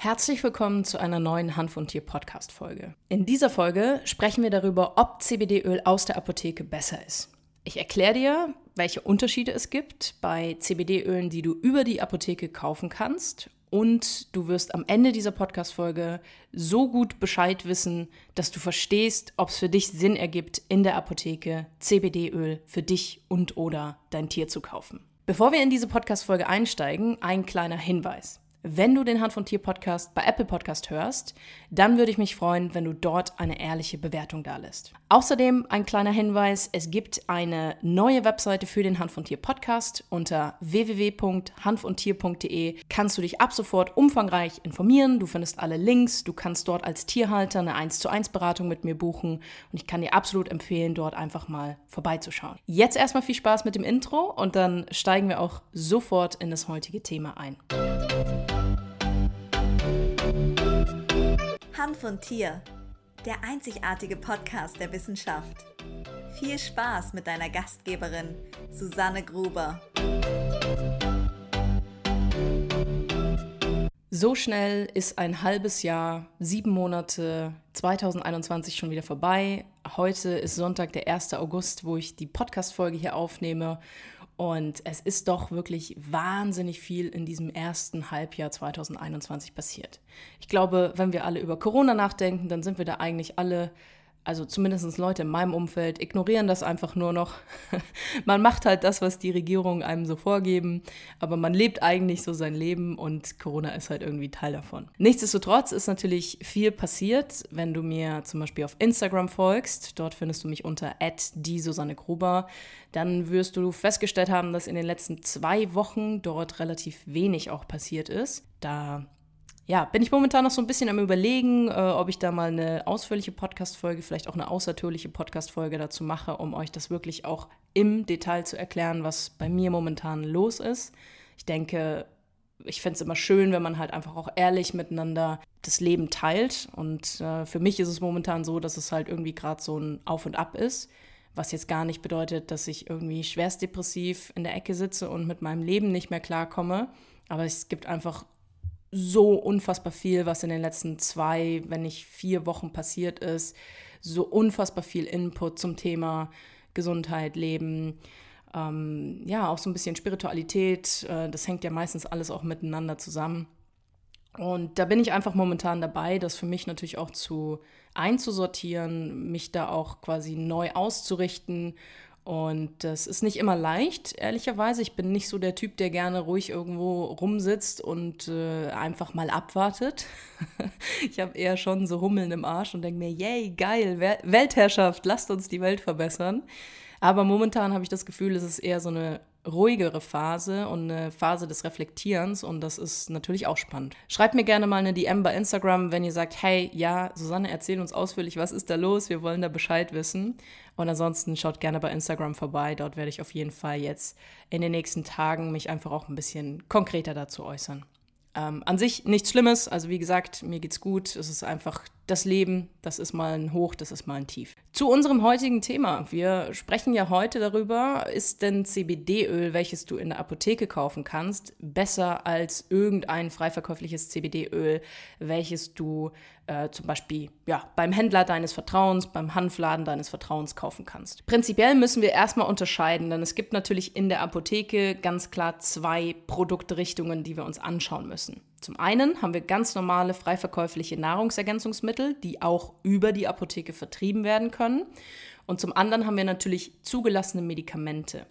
Herzlich willkommen zu einer neuen Hanf und Tier Podcast Folge. In dieser Folge sprechen wir darüber, ob CBD-Öl aus der Apotheke besser ist. Ich erkläre dir, welche Unterschiede es gibt bei CBD-Ölen, die du über die Apotheke kaufen kannst. Und du wirst am Ende dieser Podcast-Folge so gut Bescheid wissen, dass du verstehst, ob es für dich Sinn ergibt, in der Apotheke CBD-Öl für dich und oder dein Tier zu kaufen. Bevor wir in diese Podcast-Folge einsteigen, ein kleiner Hinweis. Wenn du den Hand von Tier Podcast bei Apple Podcast hörst, dann würde ich mich freuen, wenn du dort eine ehrliche Bewertung da lässt. Außerdem ein kleiner Hinweis, es gibt eine neue Webseite für den Hand von Tier Podcast unter www.hanfundtier.de kannst du dich ab sofort umfangreich informieren, du findest alle Links, du kannst dort als Tierhalter eine 1 zu 1 Beratung mit mir buchen und ich kann dir absolut empfehlen, dort einfach mal vorbeizuschauen. Jetzt erstmal viel Spaß mit dem Intro und dann steigen wir auch sofort in das heutige Thema ein. Hanf und Tier, der einzigartige Podcast der Wissenschaft. Viel Spaß mit deiner Gastgeberin Susanne Gruber. So schnell ist ein halbes Jahr, sieben Monate 2021 schon wieder vorbei. Heute ist Sonntag, der 1. August, wo ich die Podcast-Folge hier aufnehme. Und es ist doch wirklich wahnsinnig viel in diesem ersten Halbjahr 2021 passiert. Ich glaube, wenn wir alle über Corona nachdenken, dann sind wir da eigentlich alle also zumindest Leute in meinem Umfeld, ignorieren das einfach nur noch. man macht halt das, was die Regierungen einem so vorgeben, aber man lebt eigentlich so sein Leben und Corona ist halt irgendwie Teil davon. Nichtsdestotrotz ist natürlich viel passiert, wenn du mir zum Beispiel auf Instagram folgst. Dort findest du mich unter die Susanne Gruber. Dann wirst du festgestellt haben, dass in den letzten zwei Wochen dort relativ wenig auch passiert ist. Da ja, bin ich momentan noch so ein bisschen am Überlegen, äh, ob ich da mal eine ausführliche Podcast-Folge, vielleicht auch eine außertürliche Podcast-Folge dazu mache, um euch das wirklich auch im Detail zu erklären, was bei mir momentan los ist. Ich denke, ich fände es immer schön, wenn man halt einfach auch ehrlich miteinander das Leben teilt. Und äh, für mich ist es momentan so, dass es halt irgendwie gerade so ein Auf und Ab ist. Was jetzt gar nicht bedeutet, dass ich irgendwie schwerst depressiv in der Ecke sitze und mit meinem Leben nicht mehr klarkomme. Aber es gibt einfach so unfassbar viel, was in den letzten zwei, wenn nicht vier Wochen passiert ist. So unfassbar viel Input zum Thema Gesundheit, Leben. Ähm, ja, auch so ein bisschen Spiritualität. Äh, das hängt ja meistens alles auch miteinander zusammen. Und da bin ich einfach momentan dabei, das für mich natürlich auch zu einzusortieren, mich da auch quasi neu auszurichten und das ist nicht immer leicht, ehrlicherweise. Ich bin nicht so der Typ, der gerne ruhig irgendwo rumsitzt und äh, einfach mal abwartet. ich habe eher schon so Hummeln im Arsch und denke mir, yay, geil, Weltherrschaft, lasst uns die Welt verbessern. Aber momentan habe ich das Gefühl, es ist eher so eine ruhigere Phase und eine Phase des Reflektierens und das ist natürlich auch spannend. Schreibt mir gerne mal eine DM bei Instagram, wenn ihr sagt, hey, ja, Susanne, erzähl uns ausführlich, was ist da los? Wir wollen da Bescheid wissen. Und ansonsten schaut gerne bei Instagram vorbei. Dort werde ich auf jeden Fall jetzt in den nächsten Tagen mich einfach auch ein bisschen konkreter dazu äußern. Ähm, an sich nichts Schlimmes. Also wie gesagt, mir geht's gut. Es ist einfach das Leben. Das ist mal ein Hoch, das ist mal ein Tief. Zu unserem heutigen Thema. Wir sprechen ja heute darüber, ist denn CBD-Öl, welches du in der Apotheke kaufen kannst, besser als irgendein freiverkäufliches CBD-Öl, welches du äh, zum Beispiel ja, beim Händler deines Vertrauens, beim Hanfladen deines Vertrauens kaufen kannst. Prinzipiell müssen wir erstmal unterscheiden, denn es gibt natürlich in der Apotheke ganz klar zwei Produktrichtungen, die wir uns anschauen müssen. Zum einen haben wir ganz normale freiverkäufliche Nahrungsergänzungsmittel, die auch über die Apotheke vertrieben werden können. Und zum anderen haben wir natürlich zugelassene Medikamente.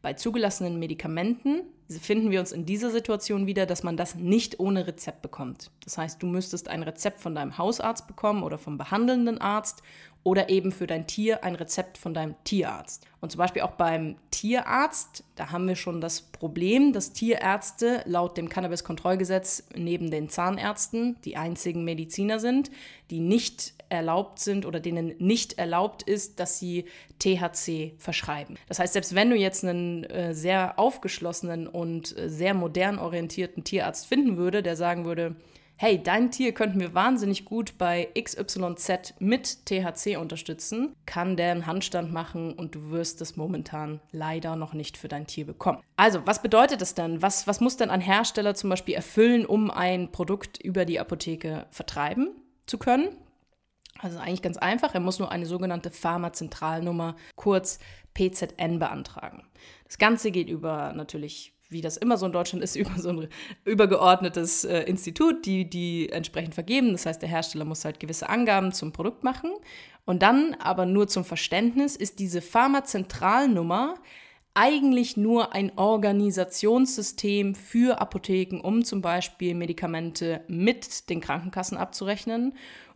Bei zugelassenen Medikamenten finden wir uns in dieser Situation wieder, dass man das nicht ohne Rezept bekommt. Das heißt, du müsstest ein Rezept von deinem Hausarzt bekommen oder vom behandelnden Arzt oder eben für dein Tier ein Rezept von deinem Tierarzt. Und zum Beispiel auch beim Tierarzt, da haben wir schon das Problem, dass Tierärzte laut dem Cannabis-Kontrollgesetz neben den Zahnärzten die einzigen Mediziner sind, die nicht erlaubt sind oder denen nicht erlaubt ist, dass sie THC verschreiben. Das heißt, selbst wenn du jetzt einen äh, sehr aufgeschlossenen und äh, sehr modern orientierten Tierarzt finden würde, der sagen würde, hey, dein Tier könnten wir wahnsinnig gut bei XYZ mit THC unterstützen, kann der einen Handstand machen und du wirst es momentan leider noch nicht für dein Tier bekommen. Also, was bedeutet das denn? Was, was muss denn ein Hersteller zum Beispiel erfüllen, um ein Produkt über die Apotheke vertreiben zu können? Also eigentlich ganz einfach, er muss nur eine sogenannte Pharmazentralnummer, kurz PZN, beantragen. Das Ganze geht über natürlich wie das immer so in Deutschland ist, über so ein übergeordnetes äh, Institut, die die entsprechend vergeben. Das heißt, der Hersteller muss halt gewisse Angaben zum Produkt machen. Und dann, aber nur zum Verständnis, ist diese Pharmazentralnummer eigentlich nur ein Organisationssystem für Apotheken, um zum Beispiel Medikamente mit den Krankenkassen abzurechnen,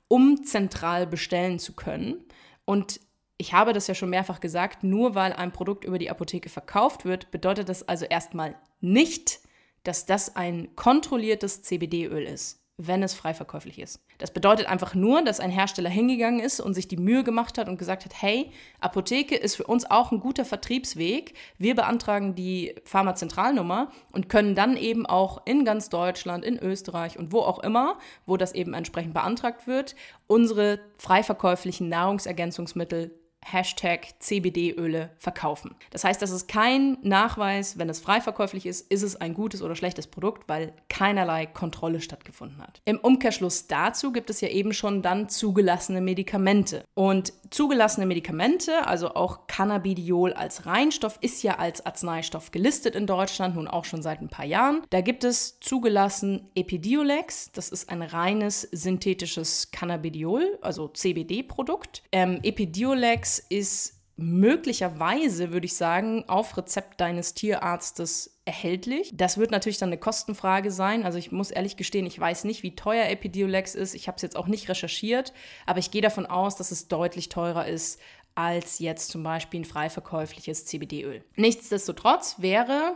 um zentral bestellen zu können. Und ich habe das ja schon mehrfach gesagt, nur weil ein Produkt über die Apotheke verkauft wird, bedeutet das also erstmal nicht, dass das ein kontrolliertes CBD-Öl ist, wenn es frei verkäuflich ist. Das bedeutet einfach nur, dass ein Hersteller hingegangen ist und sich die Mühe gemacht hat und gesagt hat, hey, Apotheke ist für uns auch ein guter Vertriebsweg. Wir beantragen die Pharmazentralnummer und können dann eben auch in ganz Deutschland, in Österreich und wo auch immer, wo das eben entsprechend beantragt wird, unsere frei verkäuflichen Nahrungsergänzungsmittel Hashtag CBD-Öle verkaufen. Das heißt, das ist kein Nachweis, wenn es frei verkäuflich ist, ist es ein gutes oder schlechtes Produkt, weil keinerlei Kontrolle stattgefunden hat. Im Umkehrschluss dazu gibt es ja eben schon dann zugelassene Medikamente. Und zugelassene Medikamente, also auch Cannabidiol als Reinstoff, ist ja als Arzneistoff gelistet in Deutschland, nun auch schon seit ein paar Jahren. Da gibt es zugelassen Epidiolex, das ist ein reines synthetisches Cannabidiol, also CBD-Produkt. Ähm, Epidiolex ist möglicherweise, würde ich sagen, auf Rezept deines Tierarztes erhältlich. Das wird natürlich dann eine Kostenfrage sein. Also ich muss ehrlich gestehen, ich weiß nicht, wie teuer Epidiolex ist. Ich habe es jetzt auch nicht recherchiert, aber ich gehe davon aus, dass es deutlich teurer ist als jetzt zum Beispiel ein frei verkäufliches CBD-Öl. Nichtsdestotrotz wäre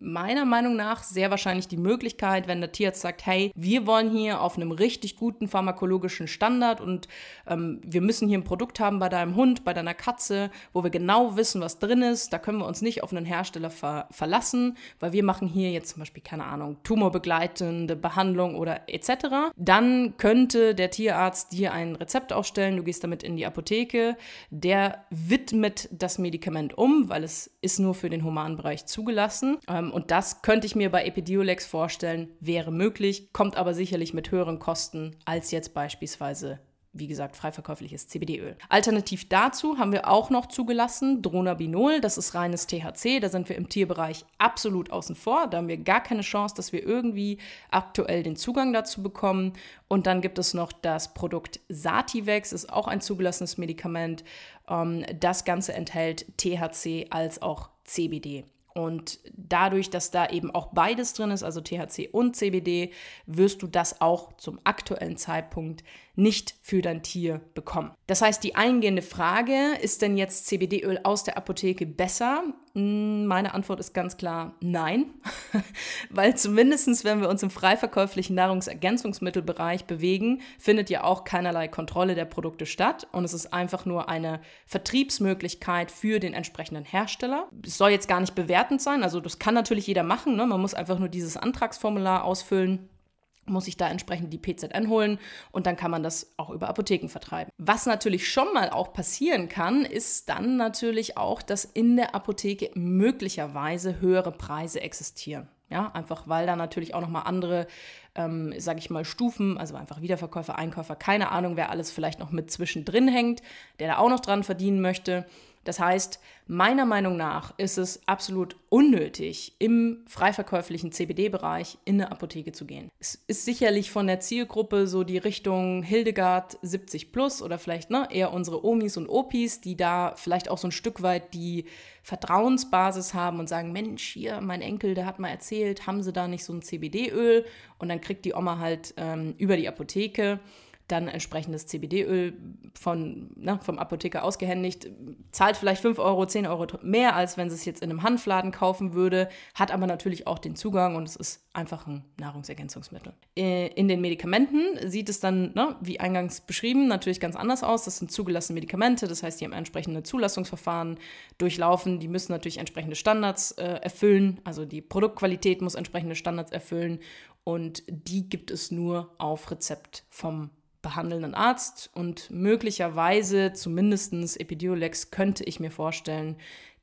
meiner Meinung nach sehr wahrscheinlich die Möglichkeit, wenn der Tierarzt sagt, hey, wir wollen hier auf einem richtig guten pharmakologischen Standard und ähm, wir müssen hier ein Produkt haben bei deinem Hund, bei deiner Katze, wo wir genau wissen, was drin ist. Da können wir uns nicht auf einen Hersteller ver verlassen, weil wir machen hier jetzt zum Beispiel, keine Ahnung, tumorbegleitende Behandlung oder etc. Dann könnte der Tierarzt dir ein Rezept aufstellen, du gehst damit in die Apotheke, der widmet das Medikament um, weil es ist nur für den humanen Bereich zugelassen. Ähm, und das könnte ich mir bei Epidiolex vorstellen, wäre möglich, kommt aber sicherlich mit höheren Kosten als jetzt beispielsweise wie gesagt, freiverkäufliches CBD-Öl. Alternativ dazu haben wir auch noch zugelassen Dronabinol, das ist reines THC, da sind wir im Tierbereich absolut außen vor, da haben wir gar keine Chance, dass wir irgendwie aktuell den Zugang dazu bekommen. Und dann gibt es noch das Produkt Sativex, ist auch ein zugelassenes Medikament. Ähm, das Ganze enthält THC als auch CBD. Und dadurch, dass da eben auch beides drin ist, also THC und CBD, wirst du das auch zum aktuellen Zeitpunkt nicht für dein Tier bekommen. Das heißt, die eingehende Frage, ist denn jetzt CBD-Öl aus der Apotheke besser? Hm, meine Antwort ist ganz klar nein, weil zumindest wenn wir uns im freiverkäuflichen Nahrungsergänzungsmittelbereich bewegen, findet ja auch keinerlei Kontrolle der Produkte statt und es ist einfach nur eine Vertriebsmöglichkeit für den entsprechenden Hersteller. Es soll jetzt gar nicht bewertend sein, also das kann natürlich jeder machen, ne? man muss einfach nur dieses Antragsformular ausfüllen muss ich da entsprechend die PZN holen und dann kann man das auch über Apotheken vertreiben. Was natürlich schon mal auch passieren kann, ist dann natürlich auch, dass in der Apotheke möglicherweise höhere Preise existieren. Ja, einfach weil da natürlich auch nochmal andere, ähm, sage ich mal, Stufen, also einfach Wiederverkäufer, Einkäufer, keine Ahnung, wer alles vielleicht noch mit zwischendrin hängt, der da auch noch dran verdienen möchte. Das heißt, meiner Meinung nach ist es absolut unnötig, im freiverkäuflichen CBD-Bereich in eine Apotheke zu gehen. Es ist sicherlich von der Zielgruppe so die Richtung Hildegard 70 plus oder vielleicht ne, eher unsere Omis und Opis, die da vielleicht auch so ein Stück weit die Vertrauensbasis haben und sagen, Mensch, hier, mein Enkel, der hat mal erzählt, haben sie da nicht so ein CBD-Öl? Und dann kriegt die Oma halt ähm, über die Apotheke dann entsprechendes CBD-Öl von, ne, vom Apotheker ausgehändigt, zahlt vielleicht 5 Euro, 10 Euro mehr, als wenn sie es jetzt in einem Hanfladen kaufen würde, hat aber natürlich auch den Zugang und es ist einfach ein Nahrungsergänzungsmittel. Äh, in den Medikamenten sieht es dann, ne, wie eingangs beschrieben, natürlich ganz anders aus. Das sind zugelassene Medikamente, das heißt, die haben entsprechende Zulassungsverfahren durchlaufen, die müssen natürlich entsprechende Standards äh, erfüllen, also die Produktqualität muss entsprechende Standards erfüllen und die gibt es nur auf Rezept vom behandelnden Arzt und möglicherweise, zumindest Epidiolex, könnte ich mir vorstellen,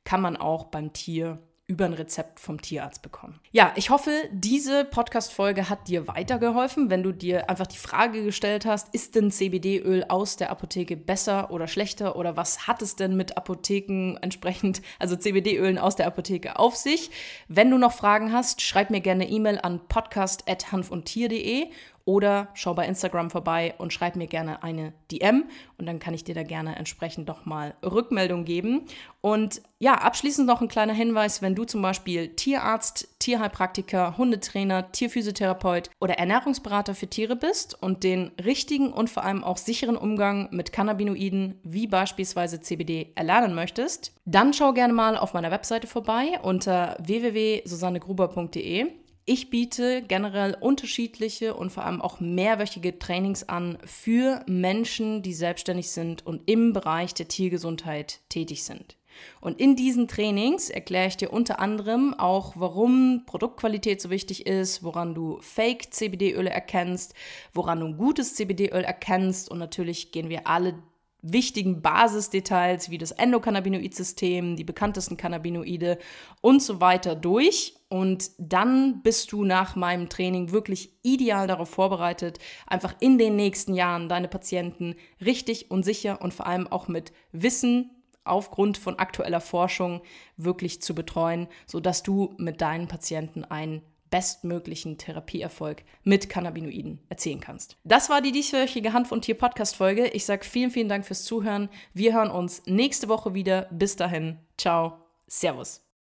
kann man auch beim Tier über ein Rezept vom Tierarzt bekommen. Ja, ich hoffe, diese Podcast-Folge hat dir weitergeholfen, wenn du dir einfach die Frage gestellt hast, ist denn CBD-Öl aus der Apotheke besser oder schlechter oder was hat es denn mit Apotheken entsprechend, also CBD-Ölen aus der Apotheke auf sich? Wenn du noch Fragen hast, schreib mir gerne E-Mail an podcast.hanfundtier.de oder schau bei Instagram vorbei und schreib mir gerne eine DM und dann kann ich dir da gerne entsprechend doch mal Rückmeldung geben. Und ja, abschließend noch ein kleiner Hinweis, wenn du zum Beispiel Tierarzt, Tierheilpraktiker, Hundetrainer, Tierphysiotherapeut oder Ernährungsberater für Tiere bist und den richtigen und vor allem auch sicheren Umgang mit Cannabinoiden wie beispielsweise CBD erlernen möchtest, dann schau gerne mal auf meiner Webseite vorbei unter www.susannegruber.de. Ich biete generell unterschiedliche und vor allem auch mehrwöchige Trainings an für Menschen, die selbstständig sind und im Bereich der Tiergesundheit tätig sind. Und in diesen Trainings erkläre ich dir unter anderem auch, warum Produktqualität so wichtig ist, woran du Fake-CBD-Öle erkennst, woran du ein gutes CBD-Öl erkennst und natürlich gehen wir alle wichtigen Basisdetails wie das Endokannabinoid-System, die bekanntesten Cannabinoide und so weiter durch. Und dann bist du nach meinem Training wirklich ideal darauf vorbereitet, einfach in den nächsten Jahren deine Patienten richtig und sicher und vor allem auch mit Wissen aufgrund von aktueller Forschung wirklich zu betreuen, sodass du mit deinen Patienten ein bestmöglichen Therapieerfolg mit Cannabinoiden erzielen kannst. Das war die dieswöchige Hand von Tier Podcast Folge. Ich sage vielen, vielen Dank fürs Zuhören. Wir hören uns nächste Woche wieder. Bis dahin. Ciao. Servus.